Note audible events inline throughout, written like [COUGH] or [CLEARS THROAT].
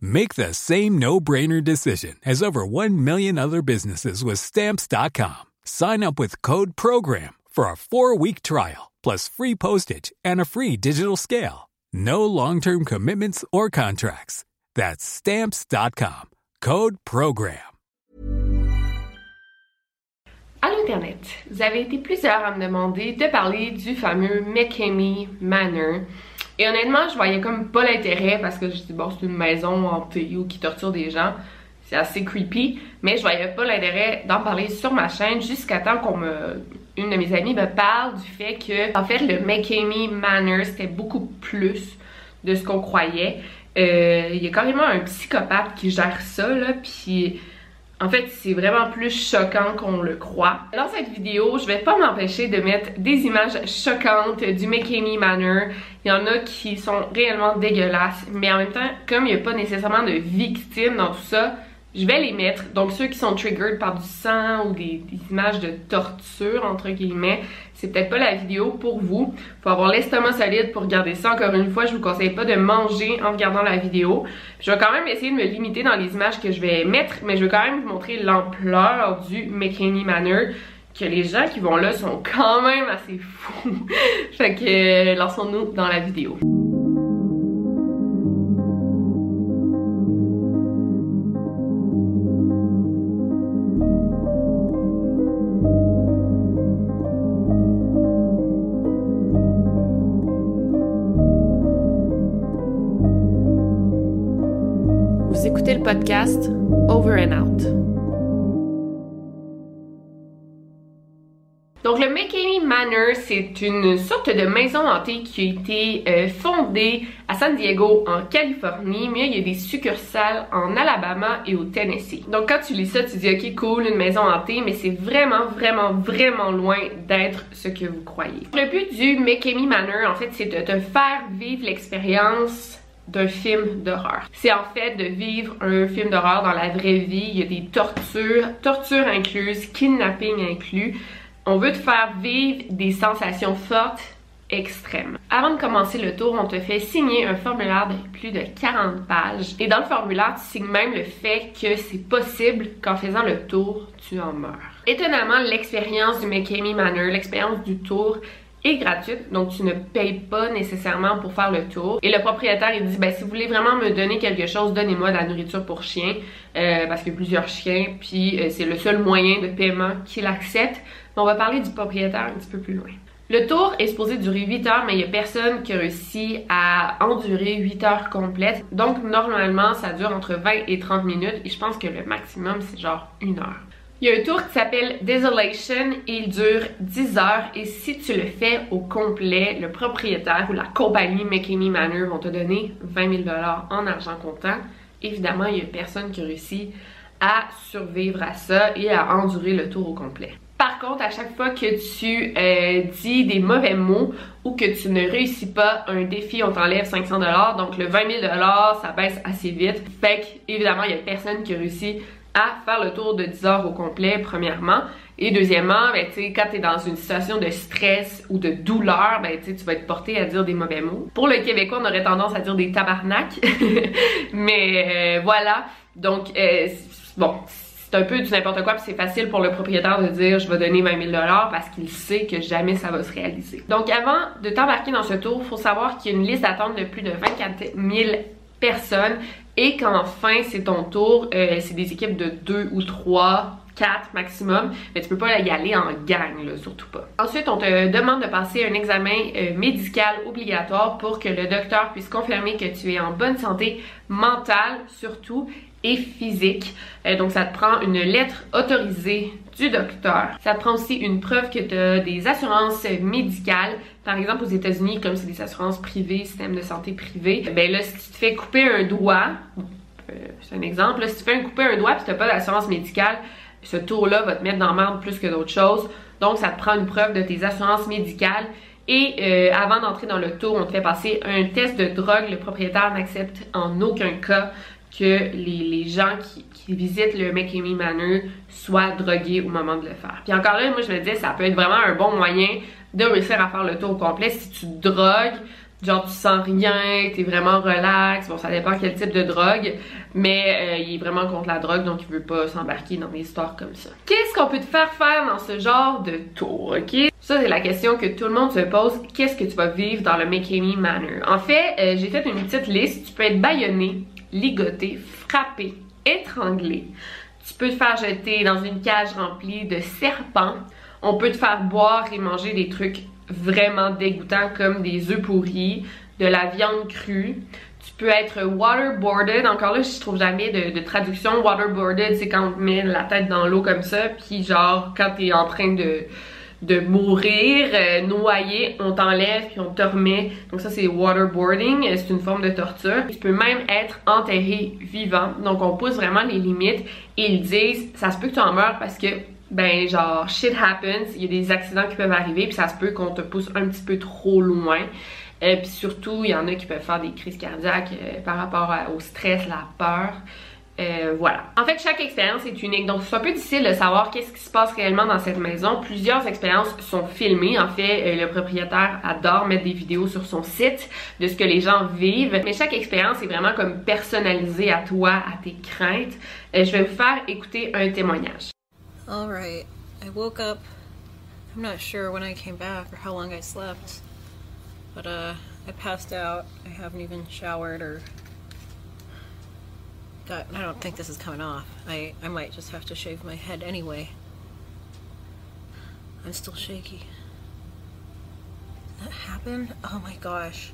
Make the same no-brainer decision as over 1 million other businesses with stamps.com. Sign up with code program for a 4-week trial plus free postage and a free digital scale. No long-term commitments or contracts. That's stamps.com. Code program. À l'Internet, vous avez été plusieurs à me demander de parler du fameux McKamey Manor. Et honnêtement, je voyais comme pas l'intérêt parce que je dis bon, c'est une maison hantée ou qui torture des gens. C'est assez creepy, mais je voyais pas l'intérêt d'en parler sur ma chaîne jusqu'à temps qu'on me une de mes amies me parle du fait que en fait le McKamey Manor c'était beaucoup plus de ce qu'on croyait. Euh, il y a carrément un psychopathe qui gère ça là, puis en fait, c'est vraiment plus choquant qu'on le croit. Dans cette vidéo, je vais pas m'empêcher de mettre des images choquantes du McKinney Manor. Il y en a qui sont réellement dégueulasses, mais en même temps, comme il n'y a pas nécessairement de victimes dans tout ça, je vais les mettre. Donc ceux qui sont triggered par du sang ou des, images de torture, entre guillemets, c'est peut-être pas la vidéo pour vous. Faut avoir l'estomac solide pour regarder ça. Encore une fois, je vous conseille pas de manger en regardant la vidéo. Je vais quand même essayer de me limiter dans les images que je vais mettre, mais je vais quand même vous montrer l'ampleur du McKinney Manor que les gens qui vont là sont quand même assez fous. [LAUGHS] fait que lançons-nous dans la vidéo. Le podcast Over and Out. Donc le McKinney Manor, c'est une sorte de maison hantée qui a été euh, fondée à San Diego en Californie, mais il y a des succursales en Alabama et au Tennessee. Donc quand tu lis ça, tu dis ok cool, une maison hantée, mais c'est vraiment vraiment vraiment loin d'être ce que vous croyez. Le but du McKinney Manor, en fait, c'est de te faire vivre l'expérience d'un film d'horreur. C'est en fait de vivre un film d'horreur dans la vraie vie. Il y a des tortures, tortures incluses, kidnapping inclus. On veut te faire vivre des sensations fortes extrêmes. Avant de commencer le tour, on te fait signer un formulaire de plus de 40 pages. Et dans le formulaire, tu signes même le fait que c'est possible qu'en faisant le tour, tu en meurs. Étonnamment, l'expérience du McKamey Manor, l'expérience du tour, est gratuite, donc tu ne payes pas nécessairement pour faire le tour. Et le propriétaire, il dit, ben si vous voulez vraiment me donner quelque chose, donnez-moi de la nourriture pour chien, euh, parce qu'il y a plusieurs chiens, puis euh, c'est le seul moyen de paiement qu'il accepte. on va parler du propriétaire un petit peu plus loin. Le tour est supposé durer 8 heures, mais il n'y a personne qui réussit à endurer 8 heures complètes. Donc, normalement, ça dure entre 20 et 30 minutes, et je pense que le maximum, c'est genre une heure. Il y a un tour qui s'appelle Desolation il dure 10 heures et si tu le fais au complet, le propriétaire ou la compagnie McKinney Manor vont te donner 20 000 en argent comptant. Évidemment, il y a personne qui réussit à survivre à ça et à endurer le tour au complet. Par contre, à chaque fois que tu euh, dis des mauvais mots ou que tu ne réussis pas un défi, on t'enlève 500 Donc le 20 000 ça baisse assez vite. Fait qu'évidemment, il y a personne qui réussit à faire le tour de 10 heures au complet, premièrement. Et deuxièmement, ben, tu quand t'es dans une situation de stress ou de douleur, ben, tu vas être porté à dire des mauvais mots. Pour le Québécois, on aurait tendance à dire des tabarnaks. [LAUGHS] Mais euh, voilà. Donc, euh, bon, c'est un peu du n'importe quoi, puis c'est facile pour le propriétaire de dire je vais donner 20 000 parce qu'il sait que jamais ça va se réaliser. Donc avant de t'embarquer dans ce tour, faut savoir qu'il y a une liste d'attente de plus de 24 000 personnes et qu'enfin c'est ton tour, euh, c'est des équipes de 2 ou 3 4 maximum, mais tu peux pas y aller en gang, surtout pas. Ensuite, on te demande de passer un examen euh, médical obligatoire pour que le docteur puisse confirmer que tu es en bonne santé mentale, surtout, et physique. Euh, donc, ça te prend une lettre autorisée du docteur. Ça te prend aussi une preuve que tu des assurances médicales. Par exemple, aux États-Unis, comme c'est des assurances privées, système de santé privé, ben là, si tu te fais couper un doigt, euh, c'est un exemple, si tu fais couper un doigt et tu n'as pas d'assurance médicale, ce tour-là va te mettre dans merde plus que d'autres choses. Donc, ça te prend une preuve de tes assurances médicales. Et euh, avant d'entrer dans le tour, on te fait passer un test de drogue. Le propriétaire n'accepte en aucun cas que les, gens qui, visitent le McKinney Manor soient drogués au moment de le faire. Puis encore là, moi je me disais, ça peut être vraiment un bon moyen de réussir à faire le tour complet si tu drogues genre tu sens rien, t'es vraiment relax, bon ça dépend quel type de drogue, mais euh, il est vraiment contre la drogue donc il veut pas s'embarquer dans des histoires comme ça. Qu'est-ce qu'on peut te faire faire dans ce genre de tour, ok? Ça c'est la question que tout le monde se pose, qu'est-ce que tu vas vivre dans le McKinney Manor? En fait, euh, j'ai fait une petite liste, tu peux être baïonné, ligoté, frappé, étranglé, tu peux te faire jeter dans une cage remplie de serpents, on peut te faire boire et manger des trucs vraiment dégoûtants comme des œufs pourris, de la viande crue. Tu peux être waterboarded. Encore là, je trouve jamais de, traduction. Waterboarded, c'est quand on met la tête dans l'eau comme ça, puis genre quand t'es en train de de mourir, euh, noyé, on t'enlève puis on te remet. Donc ça c'est waterboarding, c'est une forme de torture. Tu peux même être enterré vivant. Donc on pousse vraiment les limites ils disent ça se peut que tu en meurs parce que ben genre shit happens, il y a des accidents qui peuvent arriver puis ça se peut qu'on te pousse un petit peu trop loin. Et euh, puis surtout, il y en a qui peuvent faire des crises cardiaques euh, par rapport au stress, la peur. Euh, voilà. En fait, chaque expérience est unique, donc c'est un peu difficile de savoir qu'est-ce qui se passe réellement dans cette maison. Plusieurs expériences sont filmées. En fait, le propriétaire adore mettre des vidéos sur son site de ce que les gens vivent. Mais chaque expérience est vraiment comme personnalisée à toi, à tes craintes. je vais vous faire écouter un témoignage. Alright, I woke up. I'm not sure when I came back or how long I slept, but uh, I passed out. I haven't even showered or. I don't think this is coming off. I, I might just have to shave my head anyway. I'm still shaky. Did that happen? Oh my gosh.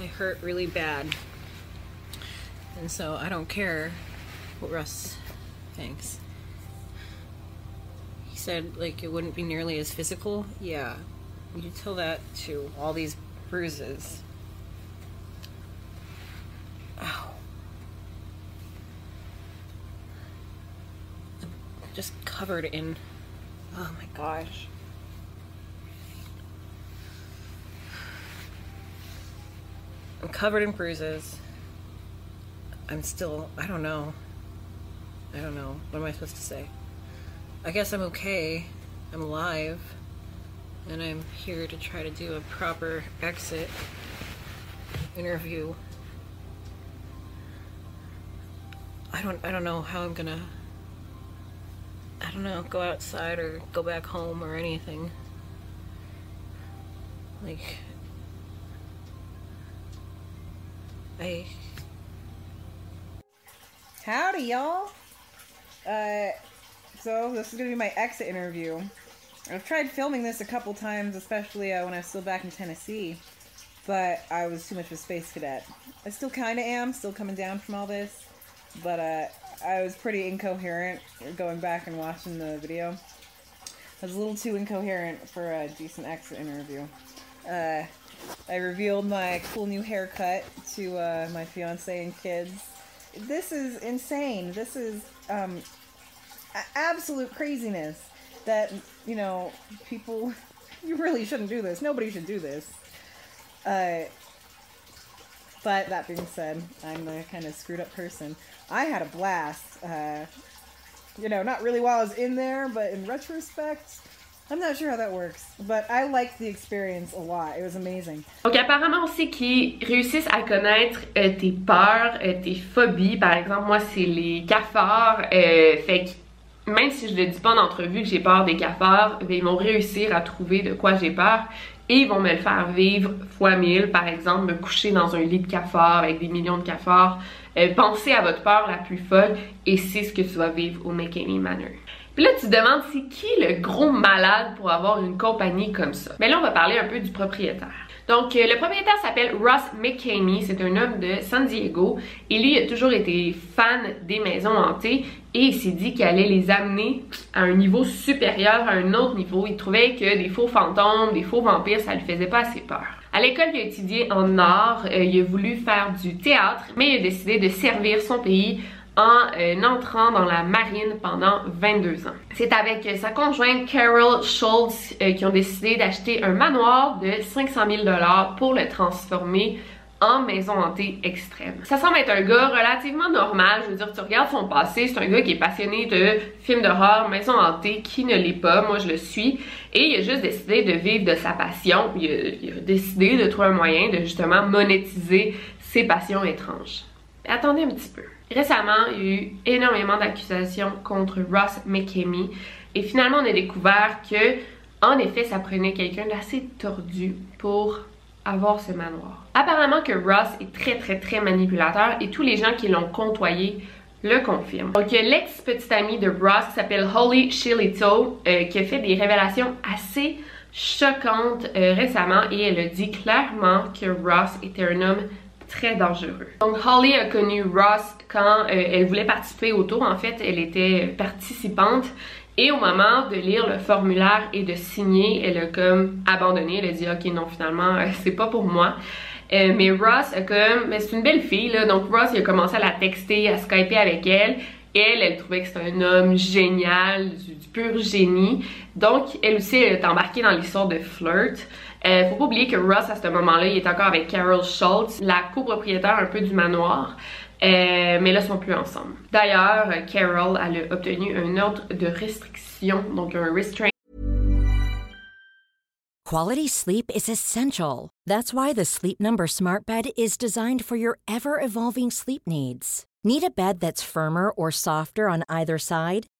I hurt really bad. And so I don't care what Russ thinks. He said, like, it wouldn't be nearly as physical. Yeah. You tell that to all these bruises. Ow. I'm just covered in. Oh my gosh. I'm covered in bruises. I'm still, I don't know. I don't know. What am I supposed to say? I guess I'm okay. I'm alive. And I'm here to try to do a proper exit interview. I don't I don't know how I'm gonna I don't know, go outside or go back home or anything. Like I Howdy y'all. Uh, so this is gonna be my exit interview. I've tried filming this a couple times, especially uh, when I was still back in Tennessee, but I was too much of a space cadet. I still kind of am, still coming down from all this, but uh, I was pretty incoherent going back and watching the video. I was a little too incoherent for a decent exit interview. Uh, I revealed my cool new haircut to uh, my fiance and kids. This is insane. This is um, absolute craziness that you know people [LAUGHS] you really shouldn't do this nobody should do this uh, But that being said, I'm the kind of screwed up person. I had a blast. Uh, you know, not really while I was in there, but in retrospect, I'm not sure how that works, but I liked the experience a lot. It was amazing. Donc apparemment aussi qu'ils réussissent à connaître euh, tes peurs, euh, tes phobies. Par exemple, moi c'est les cafards. Euh, fait que même si je ne dis pas en entrevue que j'ai peur des cafards, ben, ils vont réussir à trouver de quoi j'ai peur et ils vont me le faire vivre fois mille. Par exemple, me coucher dans un lit de cafards avec des millions de cafards. Euh, pensez à votre peur la plus folle et c'est ce que tu vas vivre au McKinney Manor. Puis là, tu te demandes, c'est qui le gros malade pour avoir une compagnie comme ça? Mais là, on va parler un peu du propriétaire. Donc, euh, le propriétaire s'appelle Ross McCamey, c'est un homme de San Diego, et lui il a toujours été fan des maisons hantées, et il s'est dit qu'il allait les amener à un niveau supérieur, à un autre niveau. Il trouvait que des faux fantômes, des faux vampires, ça lui faisait pas assez peur. À l'école, il a étudié en art, euh, il a voulu faire du théâtre, mais il a décidé de servir son pays en euh, entrant dans la marine pendant 22 ans. C'est avec sa conjointe Carol Schultz euh, qui ont décidé d'acheter un manoir de 500 000 pour le transformer en maison hantée extrême. Ça semble être un gars relativement normal, je veux dire, tu regardes son passé, c'est un gars qui est passionné de films d'horreur, maison hantée, qui ne l'est pas, moi je le suis, et il a juste décidé de vivre de sa passion, il a décidé de trouver un moyen de justement monétiser ses passions étranges. Attendez un petit peu. Récemment, il y a eu énormément d'accusations contre Ross McKamey et finalement on a découvert que en effet ça prenait quelqu'un d'assez tordu pour avoir ce manoir. Apparemment que Ross est très très très manipulateur et tous les gens qui l'ont côtoyé le confirment. Donc l'ex-petite amie de Ross qui s'appelle Holly Shillito euh, qui a fait des révélations assez choquantes euh, récemment et elle a dit clairement que Ross était un homme très dangereux. Donc Holly a connu Ross quand euh, elle voulait participer au tour. En fait, elle était participante. Et au moment de lire le formulaire et de signer, elle a comme abandonné. Elle a dit ok non finalement euh, c'est pas pour moi. Euh, mais Ross a comme, mais c'est une belle fille là, donc Ross il a commencé à la texter, à skyper avec elle. Elle, elle trouvait que c'était un homme génial, du, du, pur génie. Donc, elle aussi, elle est embarquée dans l'histoire de flirt. Euh, faut pas oublier que Ross, à ce moment-là, il est encore avec Carol Schultz, la copropriétaire un peu du manoir. Euh, mais là, ils sont plus ensemble. D'ailleurs, Carol, elle a obtenu un ordre de restriction, donc un restraint. Quality sleep is essential. That's why the Sleep Number Smart Bed is designed for your ever-evolving sleep needs. Need a bed that's firmer or softer on either side?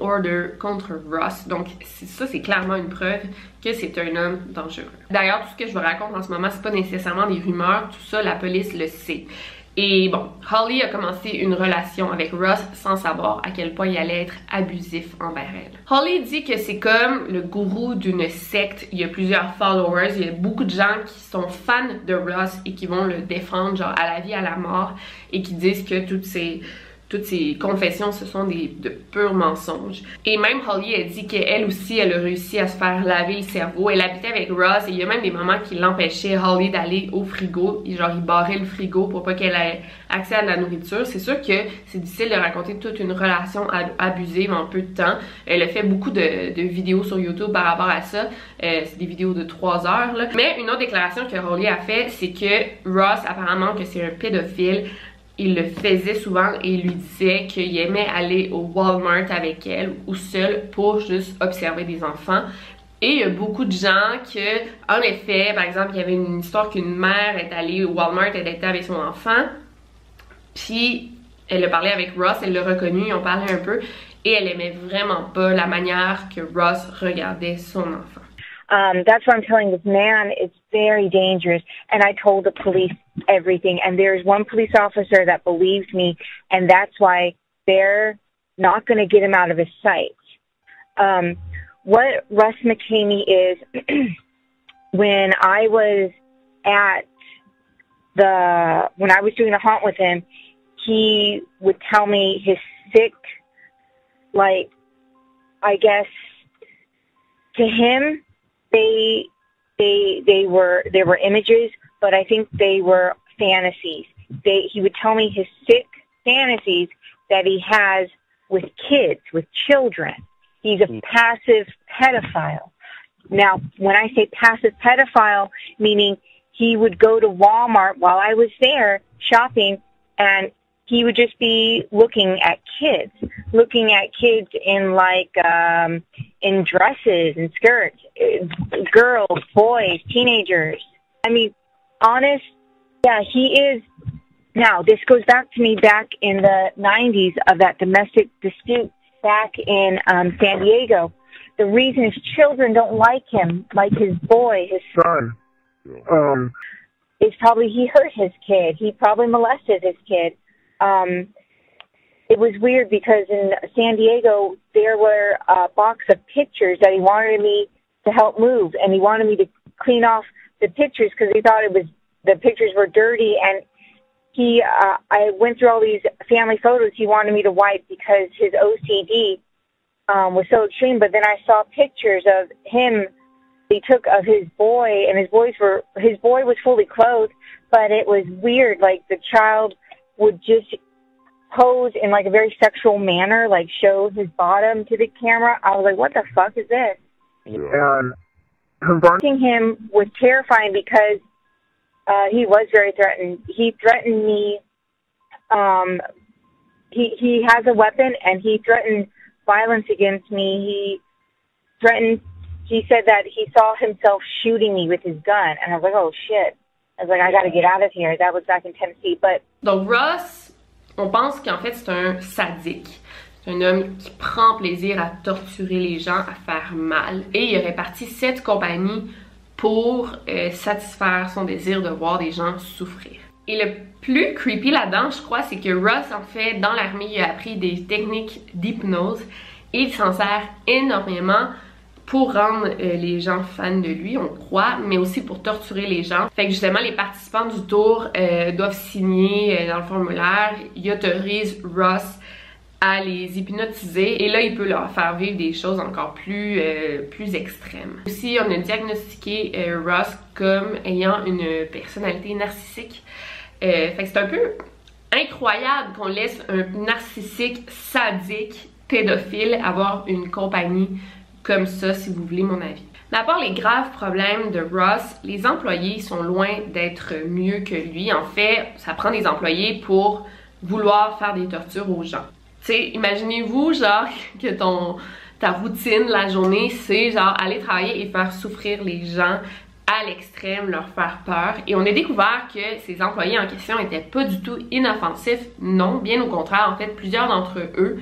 order contre Ross. Donc ça, c'est clairement une preuve que c'est un homme dangereux. D'ailleurs, tout ce que je vous raconte en ce moment, c'est pas nécessairement des rumeurs, tout ça, la police le sait. Et bon, Holly a commencé une relation avec Ross sans savoir à quel point il allait être abusif envers elle. Holly dit que c'est comme le gourou d'une secte. Il y a plusieurs followers, il y a beaucoup de gens qui sont fans de Ross et qui vont le défendre genre à la vie, à la mort et qui disent que toutes ces toutes ces confessions, ce sont des, de purs mensonges. Et même Holly a dit qu'elle aussi, elle a réussi à se faire laver le cerveau. Elle habitait avec Ross et il y a même des moments qui l'empêchaient, Holly, d'aller au frigo. Genre, il barrait le frigo pour pas qu'elle ait accès à la nourriture. C'est sûr que c'est difficile de raconter toute une relation abusive en peu de temps. Elle a fait beaucoup de, vidéos sur YouTube par rapport à ça. Euh, c'est des vidéos de 3 heures. Mais une autre déclaration que Holly a fait, c'est que Ross, apparemment, que c'est un pédophile, il le faisait souvent et lui disait qu'il aimait aller au Walmart avec elle ou seul pour juste observer des enfants. Et il y a beaucoup de gens que, en effet, par exemple, il y avait une histoire qu'une mère est allée au Walmart, elle était avec son enfant, puis elle a parlé avec Ross, elle l'a reconnu, ils ont parlé un peu, et elle aimait vraiment pas la manière que Ross regardait son enfant. Um, that's why I'm telling this man. It's very dangerous. And I told the police everything. And there's one police officer that believes me. And that's why they're not going to get him out of his sight. Um, what Russ McCamey is, [CLEARS THROAT] when I was at the when I was doing the haunt with him, he would tell me his sick, like, I guess, to him, they they they were there were images, but I think they were fantasies. They he would tell me his sick fantasies that he has with kids, with children. He's a hmm. passive pedophile. Now, when I say passive pedophile, meaning he would go to Walmart while I was there shopping and he would just be looking at kids, looking at kids in like, um, in dresses and skirts, uh, girls, boys, teenagers. I mean, honest, yeah, he is. Now, this goes back to me back in the 90s of that domestic dispute back in um, San Diego. The reason his children don't like him, like his boy, his son, um, is probably he hurt his kid. He probably molested his kid. Um, it was weird because in San Diego there were a box of pictures that he wanted me to help move, and he wanted me to clean off the pictures because he thought it was the pictures were dirty. And he, uh, I went through all these family photos he wanted me to wipe because his OCD um, was so extreme. But then I saw pictures of him he took of his boy, and his boys were his boy was fully clothed, but it was weird. Like the child would just pose in like a very sexual manner, like show his bottom to the camera. I was like, what the fuck is this? And confronting him was terrifying because uh, he was very threatened. He threatened me. Um, he he has a weapon, and he threatened violence against me. He threatened he said that he saw himself shooting me with his gun, and I was like, oh shit. I get out of here. That was back in Tennessee, but. Donc Ross, on pense qu'en fait c'est un sadique. C'est un homme qui prend plaisir à torturer les gens, à faire mal. Et il aurait parti cette compagnie pour euh, satisfaire son désir de voir des gens souffrir. Et le plus creepy là-dedans, je crois, c'est que Ross, en fait, dans l'armée, il a appris des techniques d'hypnose et il s'en sert énormément pour rendre euh, les gens fans de lui, on croit, mais aussi pour torturer les gens. Fait que justement, les participants du tour euh, doivent signer euh, dans le formulaire, il autorise Ross à les hypnotiser et là il peut leur faire vivre des choses encore plus plus extrêmes. Aussi on a diagnostiqué Ross comme ayant une personnalité narcissique. fait que c'est un peu incroyable qu'on laisse un narcissique sadique pédophile avoir une compagnie comme ça si vous voulez mon avis. Part les graves problèmes de Ross, les employés sont loin d'être mieux que lui. En fait, ça prend des employés pour vouloir faire des tortures aux gens. Tu sais, imaginez-vous genre [LAUGHS] que ton ta routine la journée, c'est genre aller travailler et faire souffrir les gens à l'extrême, leur faire peur. Et on a découvert que ces employés en question étaient pas du tout inoffensifs. Non, bien au contraire, en fait, plusieurs d'entre eux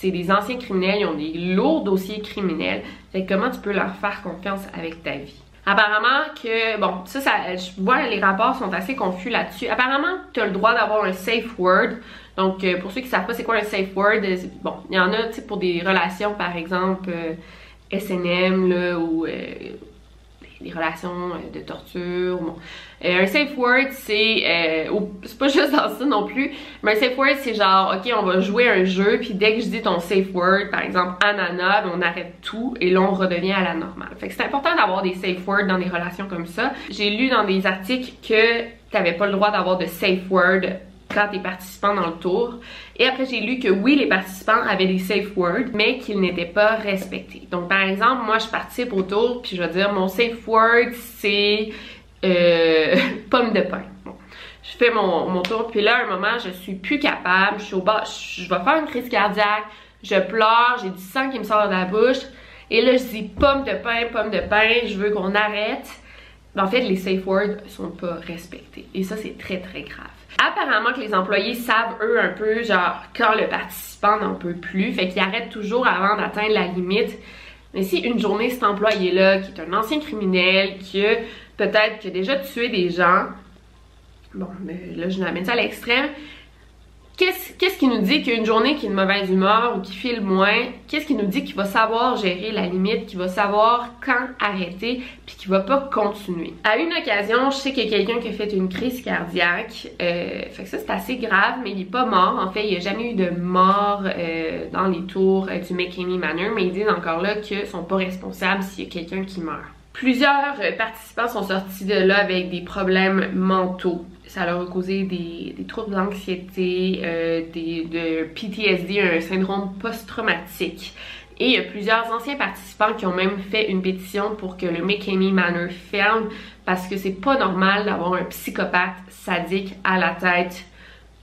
c'est des anciens criminels, ils ont des lourds dossiers criminels. Fait comment tu peux leur faire confiance avec ta vie? Apparemment que, bon, ça, ça je vois les rapports sont assez confus là-dessus. Apparemment, tu as le droit d'avoir un safe word. Donc, euh, pour ceux qui savent pas c'est quoi un safe word, euh, bon, il y en a, tu sais, pour des relations, par exemple, euh, SNM, là, ou des relations euh, de torture. Bon. Euh, un safe word, c'est euh, c'est pas juste dans ça non plus, mais un safe word, c'est genre, ok, on va jouer un jeu, puis dès que je dis ton safe word, par exemple ananas, ben, on arrête tout et là on redevient à la normale. Fait que c'est important d'avoir des safe words dans des relations comme ça. J'ai lu dans des articles que t'avais pas le droit d'avoir de safe word quand t'es participant dans le tour. Et après, j'ai lu que oui, les participants avaient des safe words, mais qu'ils n'étaient pas respectés. Donc, par exemple, moi, je participe au tour, puis je vais dire, mon safe word, c'est euh, [LAUGHS] pomme de pain. Je fais mon, mon, tour, puis là, à un moment, je suis plus capable, je suis au bas, je, je vais faire une crise cardiaque, je pleure, j'ai du sang qui me sort de la bouche, et là, je dis pomme de pain, pomme de pain, je veux qu'on arrête. En fait, les safe words sont pas respectés. Et ça, c'est très, très grave. Apparemment que les employés savent, eux, un peu, genre, quand le participant n'en peut plus. Fait qu'ils arrêtent toujours avant d'atteindre la limite. Mais si une journée, cet employé-là, qui est un ancien criminel, qui a peut-être déjà tué des gens, bon, mais là, je l'amène ça à l'extrême, Qu'est-ce qui nous dit qu'une journée qui est de mauvaise humeur ou qui file moins, qu'est-ce qui nous dit qu'il va savoir gérer la limite, qu'il va savoir quand arrêter, puis qu'il va pas continuer? À une occasion, je sais qu'il y a quelqu'un qui a fait une crise cardiaque, euh, fait que ça c'est assez grave, mais il est pas mort. En fait, il y a jamais eu de mort euh, dans les tours euh, du McKinney Manor, mais ils disent encore là qu'ils sont pas responsables s'il y a quelqu'un qui meurt. Plusieurs participants sont sortis de là avec des problèmes mentaux ça leur a causé des, troubles d'anxiété, euh, de PTSD, un syndrome post-traumatique. Et il y a plusieurs anciens participants qui ont même fait une pétition pour que le McKinney Manor ferme parce que c'est pas normal d'avoir un psychopathe sadique à la tête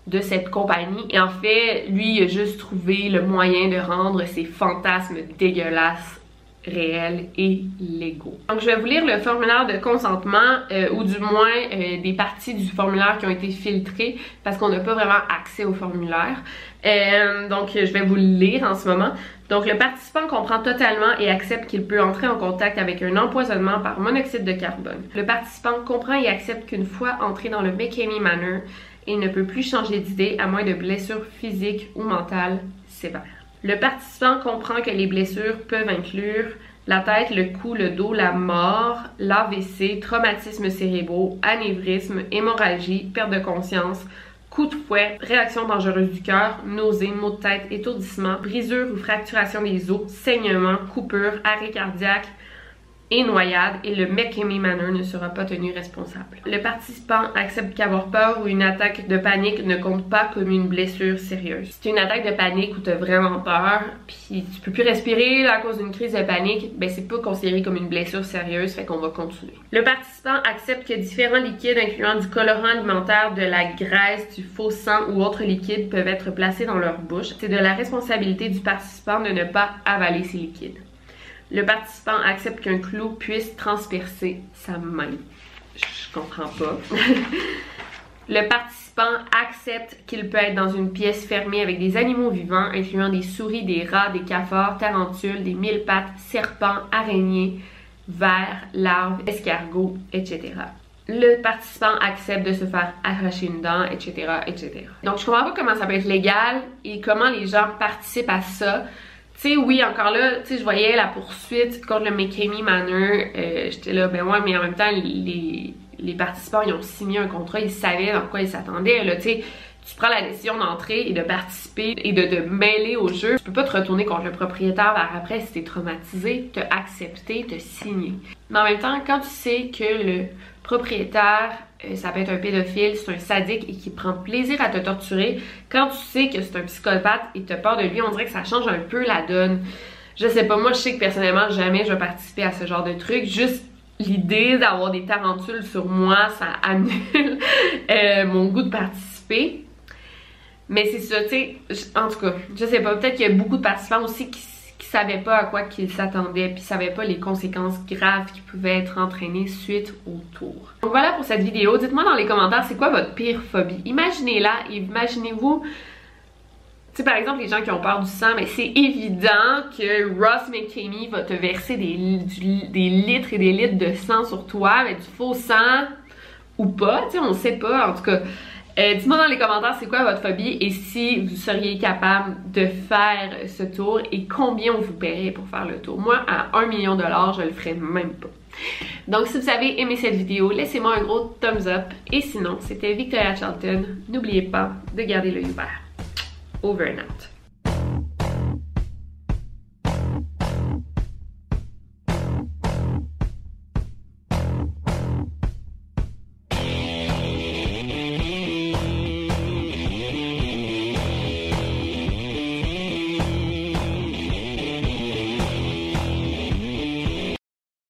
de cette compagnie. Et en fait, lui, il a juste trouvé le moyen de rendre ses fantasmes dégueulasses réels et légaux. Donc je vais vous lire le formulaire de consentement euh, ou du moins euh, des parties du formulaire qui ont été filtrées parce qu'on n'a pas vraiment accès au formulaire. Euh, donc je vais vous le lire en ce moment. Donc le participant comprend totalement et accepte qu'il peut entrer en contact avec un empoisonnement par monoxyde de carbone. Le participant comprend et accepte qu'une fois entré dans le McKamey Manor, il ne peut plus changer d'idée à moins de blessures physiques ou mentales sévères. Le participant comprend que les blessures peuvent inclure la tête, le cou, le dos, la mort, l'AVC, traumatisme cérébraux, anévrisme, hémorragie, perte de conscience, coup de fouet, réaction dangereuse du cœur, nausée, maux de tête, étourdissement, brisure ou fracturation des os, saignement, coupure, arrêt cardiaque, et noyade et le McKinney Manor ne sera pas tenu responsable. Le participant accepte qu'avoir peur ou une attaque de panique ne compte pas comme une blessure sérieuse. Si une attaque de panique où t'as vraiment peur, puis tu peux plus respirer à cause d'une crise de panique, ben c'est pas considéré comme une blessure sérieuse, fait qu'on va continuer. Le participant accepte que différents liquides incluant du colorant alimentaire, de la graisse, du faux sang ou autres liquides peuvent être placés dans leur bouche. C'est de la responsabilité du participant de ne pas avaler ces liquides. Le participant accepte qu'un clou puisse transpercer sa main. Je comprends pas. [LAUGHS] Le participant accepte qu'il peut être dans une pièce fermée avec des animaux vivants, incluant des souris, des rats, des cafards, tarentules, des mille pattes, serpents, araignées, vers, larves, escargots, etc. Le participant accepte de se faire arracher une dent, etc., etc. Donc, je comprends pas comment ça peut être légal et comment les gens participent à ça tu sais, oui, encore là, tu sais, je voyais la poursuite contre le McKamey Manor. Euh, J'étais là, ben ouais, mais en même temps, les, les participants, ils ont signé un contrat, ils savaient dans quoi ils s'attendaient. Là, tu sais, tu prends la décision d'entrer et de participer et de te mêler au jeu. Tu peux pas te retourner contre le propriétaire vers après si t'es traumatisé, te accepter, te signer. Mais en même temps, quand tu sais que le propriétaire ça peut être un pédophile, c'est un sadique et qui prend plaisir à te torturer, quand tu sais que c'est un psychopathe et as peur de lui, on dirait que ça change un peu la donne. Je sais pas, moi je sais que personnellement jamais je vais participer à ce genre de truc. Juste l'idée d'avoir des tarentules sur moi, ça [LAUGHS] annule euh, mon goût de participer. Mais c'est ça, tu sais, en tout cas, je sais pas, peut-être qu'il y a beaucoup de participants aussi qui savait pas à quoi qu'il s'attendait, puis savait pas les conséquences graves qui pouvaient être entraînées suite au tour. Donc voilà pour cette vidéo. Dites-moi dans les commentaires, c'est quoi votre pire phobie? Imaginez-la, imaginez-vous tu sais, par exemple, les gens qui ont peur du sang, mais c'est évident que Ross McKamey va te verser des, des, litres et des litres de sang sur toi, mais du faux sang ou pas, tu sais, on sait pas. En tout cas, euh, Dites-moi dans les commentaires c'est quoi votre phobie et si vous seriez capable de faire ce tour et combien on vous paierait pour faire le tour? Moi, à 1 million de dollars, je le ferais même pas. Donc si vous avez aimé cette vidéo, laissez-moi un gros thumbs up. Et sinon, c'était Victoria Charlton. N'oubliez pas de garder l'œil ouvert. Over and out.